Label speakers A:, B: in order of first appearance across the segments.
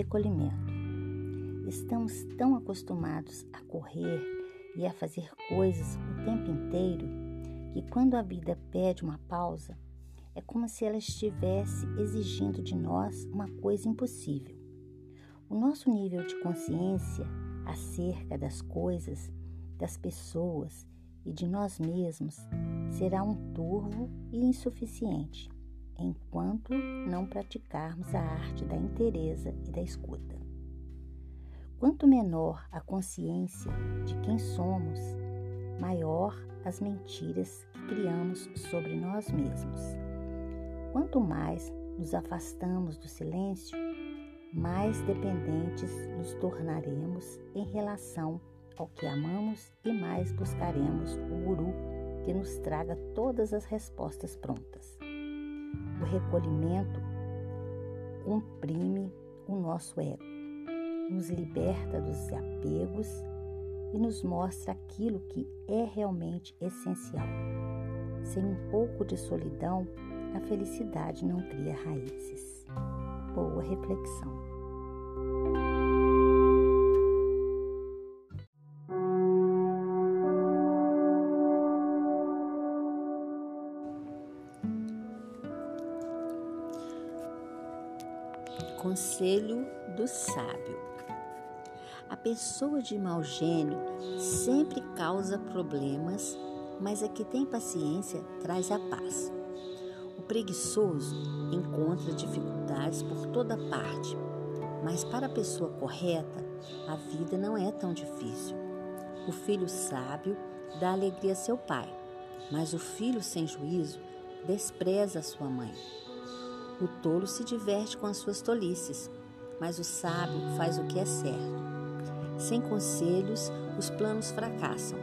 A: recolhimento. Estamos tão acostumados a correr e a fazer coisas o tempo inteiro que quando a vida pede uma pausa, é como se ela estivesse exigindo de nós uma coisa impossível. O nosso nível de consciência acerca das coisas, das pessoas e de nós mesmos será um turvo e insuficiente enquanto não praticarmos a arte da inteireza e da escuta. Quanto menor a consciência de quem somos, maior as mentiras que criamos sobre nós mesmos. Quanto mais nos afastamos do silêncio, mais dependentes nos tornaremos em relação ao que amamos e mais buscaremos o guru que nos traga todas as respostas prontas. O recolhimento comprime o nosso ego, nos liberta dos apegos e nos mostra aquilo que é realmente essencial. Sem um pouco de solidão, a felicidade não cria raízes. Boa reflexão. Do sábio. A pessoa de mau gênio sempre causa problemas, mas a que tem paciência traz a paz. O preguiçoso encontra dificuldades por toda parte, mas para a pessoa correta, a vida não é tão difícil. O filho sábio dá alegria a seu pai, mas o filho sem juízo despreza a sua mãe. O tolo se diverte com as suas tolices, mas o sábio faz o que é certo. Sem conselhos, os planos fracassam,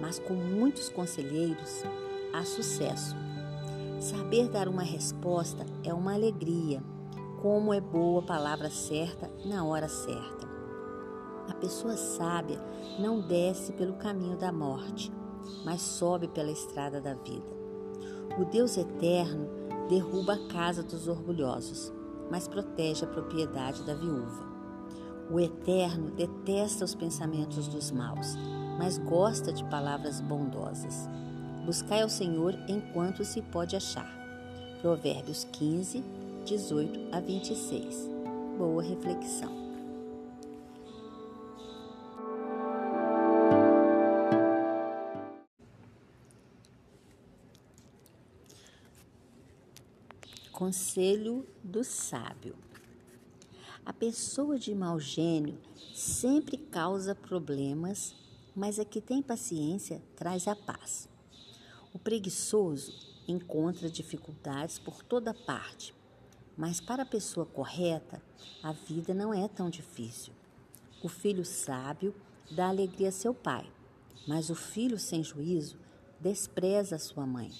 A: mas com muitos conselheiros há sucesso. Saber dar uma resposta é uma alegria, como é boa a palavra certa na hora certa. A pessoa sábia não desce pelo caminho da morte, mas sobe pela estrada da vida. O Deus eterno derruba a casa dos orgulhosos, mas protege a propriedade da viúva. O Eterno detesta os pensamentos dos maus, mas gosta de palavras bondosas. Buscai ao Senhor enquanto se pode achar. Provérbios 15, 18 a 26. Boa reflexão. Conselho do sábio. A pessoa de mau gênio sempre causa problemas, mas a que tem paciência traz a paz. O preguiçoso encontra dificuldades por toda parte, mas para a pessoa correta, a vida não é tão difícil. O filho sábio dá alegria a seu pai, mas o filho sem juízo despreza sua mãe.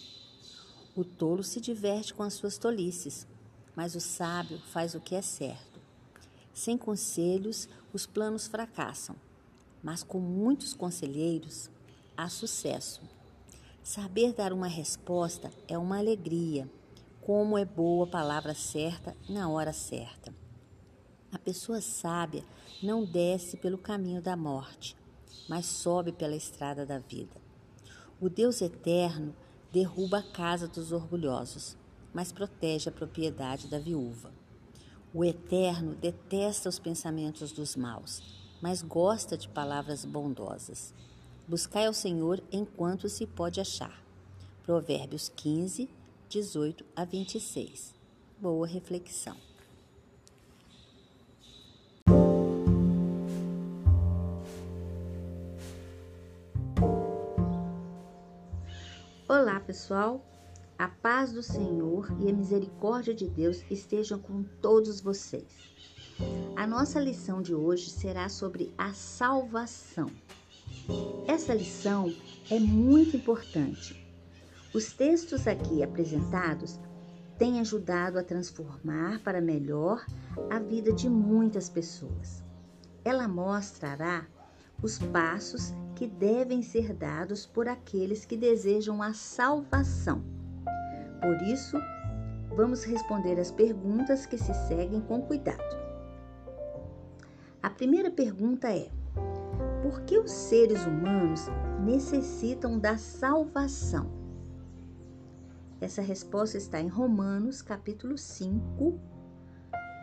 A: O tolo se diverte com as suas tolices, mas o sábio faz o que é certo. Sem conselhos, os planos fracassam, mas com muitos conselheiros há sucesso. Saber dar uma resposta é uma alegria, como é boa a palavra certa na hora certa. A pessoa sábia não desce pelo caminho da morte, mas sobe pela estrada da vida. O Deus eterno derruba a casa dos orgulhosos, mas protege a propriedade da viúva. O Eterno detesta os pensamentos dos maus, mas gosta de palavras bondosas. Buscai ao Senhor enquanto se pode achar. Provérbios 15, 18 a 26. Boa reflexão. Pessoal. A paz do Senhor e a misericórdia de Deus estejam com todos vocês. A nossa lição de hoje será sobre a salvação. Essa lição é muito importante. Os textos aqui apresentados têm ajudado a transformar para melhor a vida de muitas pessoas. Ela mostrará os passos que devem ser dados por aqueles que desejam a salvação. Por isso, vamos responder as perguntas que se seguem com cuidado. primeira pergunta é: por que os seres humanos necessitam da salvação? Essa resposta está em Romanos, capítulo 5,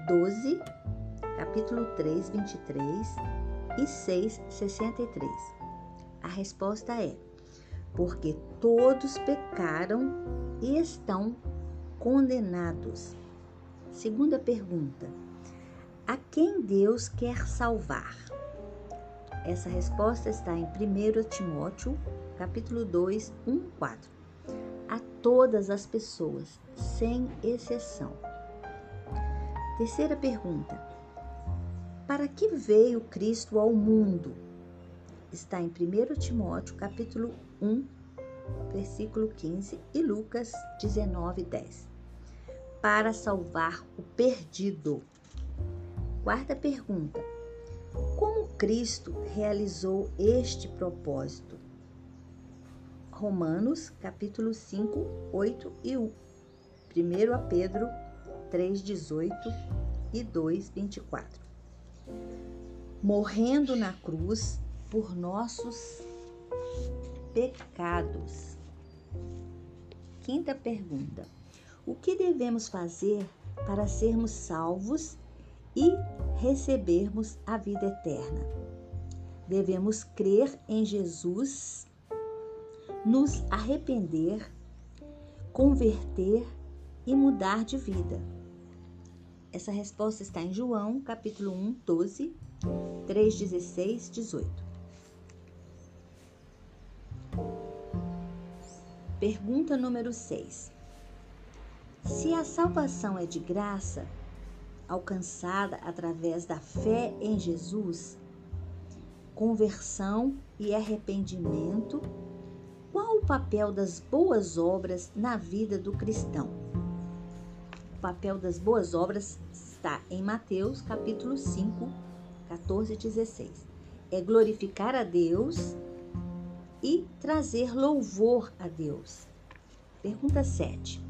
A: 12, capítulo 3, 23 e 6, 63. A resposta é: porque todos pecaram e estão condenados. Segunda pergunta: a quem Deus quer salvar? Essa resposta está em 1 Timóteo, capítulo 2, 1, 4. A todas as pessoas, sem exceção. Terceira pergunta: Para que veio Cristo ao mundo? Está em 1 Timóteo, capítulo 1, versículo 15 e Lucas 19, 10. Para salvar o perdido. Quarta pergunta: Como Cristo realizou este propósito? Romanos, capítulo 5, 8 e 1. 1 a Pedro 3, 18 e 2, 24. Morrendo na cruz por nossos pecados. Quinta pergunta: O que devemos fazer para sermos salvos e recebermos a vida eterna? Devemos crer em Jesus, nos arrepender, converter e mudar de vida. Essa resposta está em João, capítulo 1, 12, 3, 16, 18. Pergunta número 6. Se a salvação é de graça, alcançada através da fé em Jesus, conversão e arrependimento, qual o papel das boas obras na vida do cristão? O papel das boas obras está em Mateus, capítulo 5, 14 e 16. É glorificar a Deus e trazer louvor a Deus. Pergunta 7.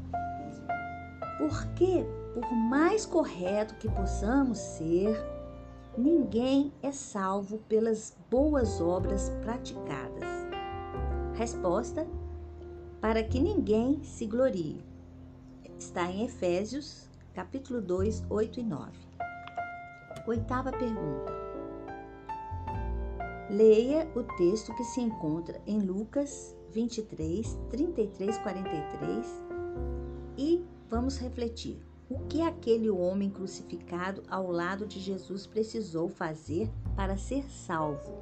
A: Por que, por mais correto que possamos ser, ninguém é salvo pelas boas obras praticadas? Resposta: para que ninguém se glorie. Está em Efésios, capítulo 2, 8 e 9. Oitava pergunta. Leia o texto que se encontra em Lucas 23, 33, 43 e vamos refletir. O que aquele homem crucificado ao lado de Jesus precisou fazer para ser salvo?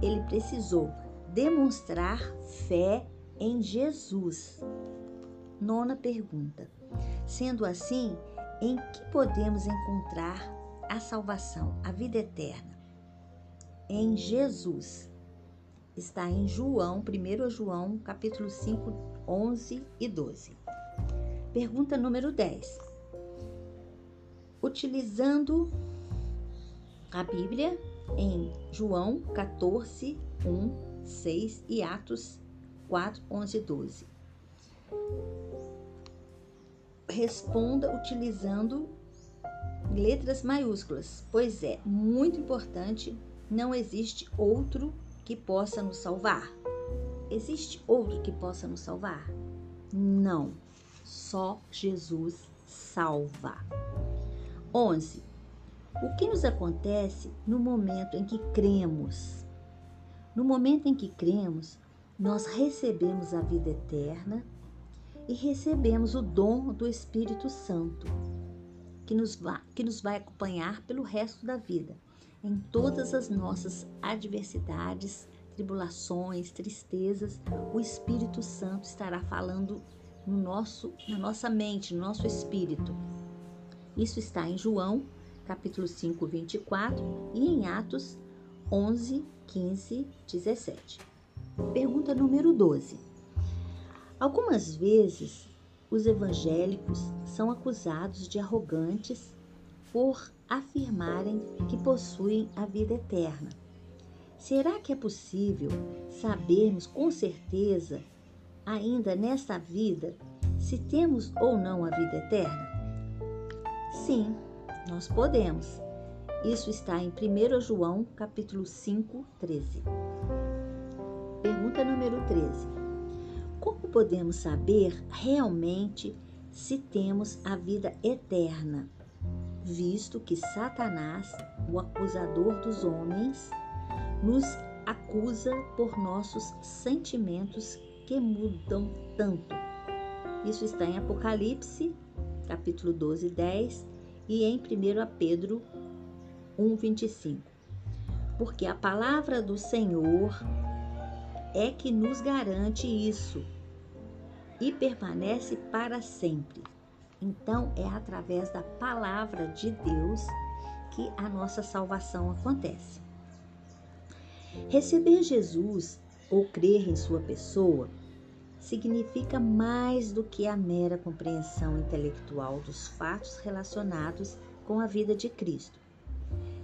A: Ele precisou demonstrar fé em Jesus. Nona pergunta. Sendo assim, em que podemos encontrar a salvação, a vida eterna? Em Jesus. Está em João, 1 João, capítulo 5, 11 e 12. Pergunta número 10. Utilizando a Bíblia em João 14, 1, 6 e Atos 4, 11 e 12. Responda utilizando letras maiúsculas, pois é muito importante não existe outro que possa nos salvar. Existe outro que possa nos salvar? Não. Só Jesus salva. 11. O que nos acontece no momento em que cremos? No momento em que cremos, nós recebemos a vida eterna e recebemos o dom do Espírito Santo, que nos, vai, que nos vai acompanhar pelo resto da vida em todas as nossas adversidades, tribulações, tristezas, o Espírito Santo estará falando no nosso, na nossa mente, no nosso espírito. Isso está em João, capítulo 5, 24 e em Atos 11, 15, 17. Pergunta número 12. Algumas vezes os evangélicos são acusados de arrogantes por afirmarem que possuem a vida eterna. Será que é possível sabermos com certeza, ainda nesta vida, se temos ou não a vida eterna? Sim, nós podemos. Isso está em 1 João, capítulo 5, 13. Pergunta número 13. Como podemos saber realmente se temos a vida eterna, visto que Satanás, o acusador dos homens, nos acusa por nossos sentimentos que mudam tanto? Isso está em Apocalipse, capítulo 12, 10 e em 1 Pedro 1, 25. Porque a palavra do Senhor é que nos garante isso e permanece para sempre. Então, é através da palavra de Deus que a nossa salvação acontece. Receber Jesus ou crer em sua pessoa significa mais do que a mera compreensão intelectual dos fatos relacionados com a vida de Cristo.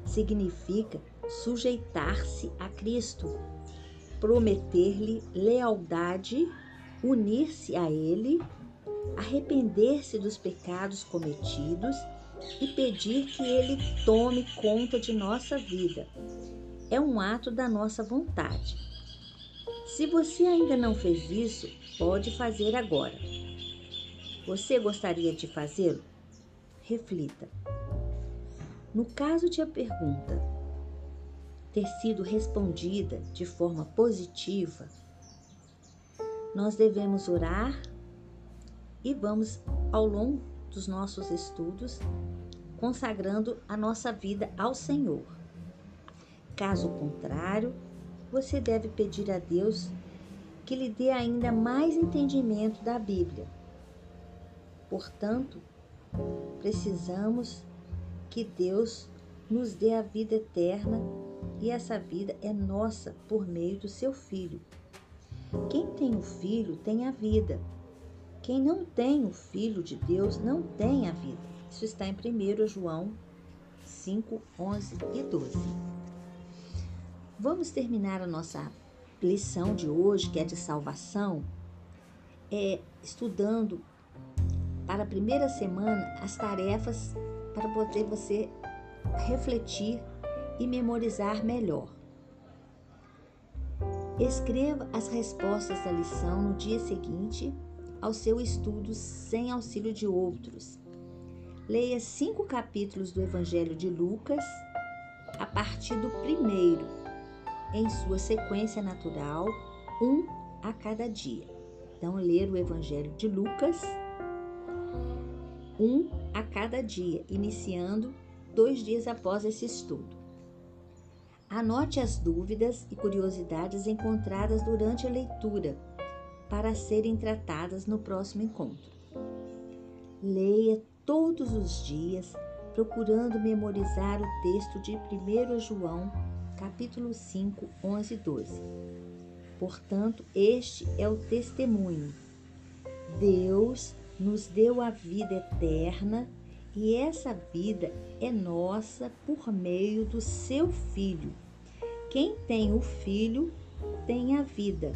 A: Significa sujeitar-se a Cristo, prometer-lhe lealdade, unir-se a Ele, arrepender-se dos pecados cometidos e pedir que Ele tome conta de nossa vida. É um ato da nossa vontade. Se você ainda não fez isso, pode fazer agora. Você gostaria de fazê-lo? Reflita. No caso de a pergunta ter sido respondida de forma positiva, nós devemos orar e vamos, ao longo dos nossos estudos, consagrando a nossa vida ao Senhor. Caso contrário, você deve pedir a Deus que lhe dê ainda mais entendimento da Bíblia. Portanto, precisamos que Deus nos dê a vida eterna e essa vida é nossa por meio do seu Filho. Quem tem o Filho tem a vida. Quem não tem o Filho de Deus não tem a vida. Isso está em 1 João 5, 11 e 12. Vamos terminar a nossa lição de hoje, que é de salvação, é estudando para a primeira semana as tarefas para poder você refletir e memorizar melhor. Escreva as respostas da lição no dia seguinte ao seu estudo sem auxílio de outros. Leia cinco capítulos do Evangelho de Lucas a partir do primeiro em sua sequência natural, um a cada dia. Então, ler o Evangelho de Lucas, um a cada dia, iniciando dois dias após esse estudo. Anote as dúvidas e curiosidades encontradas durante a leitura para serem tratadas no próximo encontro. Leia todos os dias, procurando memorizar o texto de 1 João capítulo 5, 11 e 12. Portanto, este é o testemunho. Deus nos deu a vida eterna e essa vida é nossa por meio do seu Filho. Quem tem o Filho tem a vida.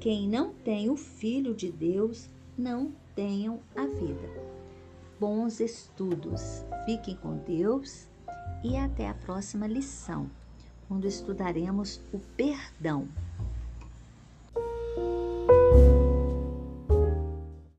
A: Quem não tem o Filho de Deus não tenham a vida. Bons estudos. Fiquem com Deus e até a próxima lição quando estudaremos o perdão.